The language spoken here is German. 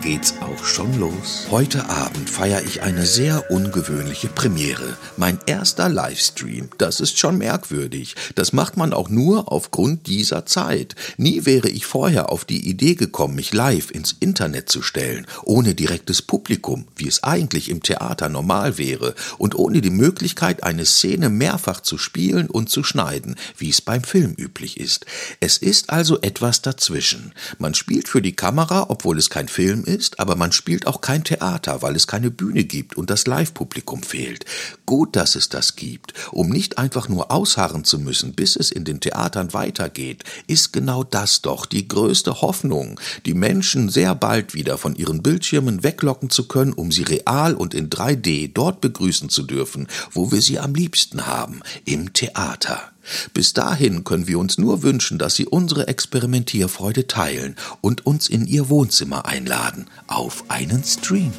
geht's auch schon los. Heute Abend feiere ich eine sehr ungewöhnliche Premiere. Mein erster Livestream. Das ist schon merkwürdig. Das macht man auch nur aufgrund dieser Zeit. Nie wäre ich vorher auf die Idee gekommen, mich live ins Internet zu stellen, ohne direktes Publikum, wie es eigentlich im Theater normal wäre, und ohne die Möglichkeit, eine Szene mehrfach zu spielen und zu schneiden, wie es beim Film üblich ist. Es ist also etwas dazwischen. Man spielt für die Kamera, obwohl es kein Film ist, aber man spielt auch kein Theater, weil es keine Bühne gibt und das Live-Publikum fehlt. Gut, dass es das gibt. Um nicht einfach nur ausharren zu müssen, bis es in den Theatern weitergeht, ist genau das doch die größte Hoffnung, die Menschen sehr bald wieder von ihren Bildschirmen weglocken zu können, um sie real und in 3D dort begrüßen zu dürfen, wo wir sie am liebsten haben, im Theater. Bis dahin können wir uns nur wünschen, dass Sie unsere Experimentierfreude teilen und uns in Ihr Wohnzimmer einladen auf einen Stream.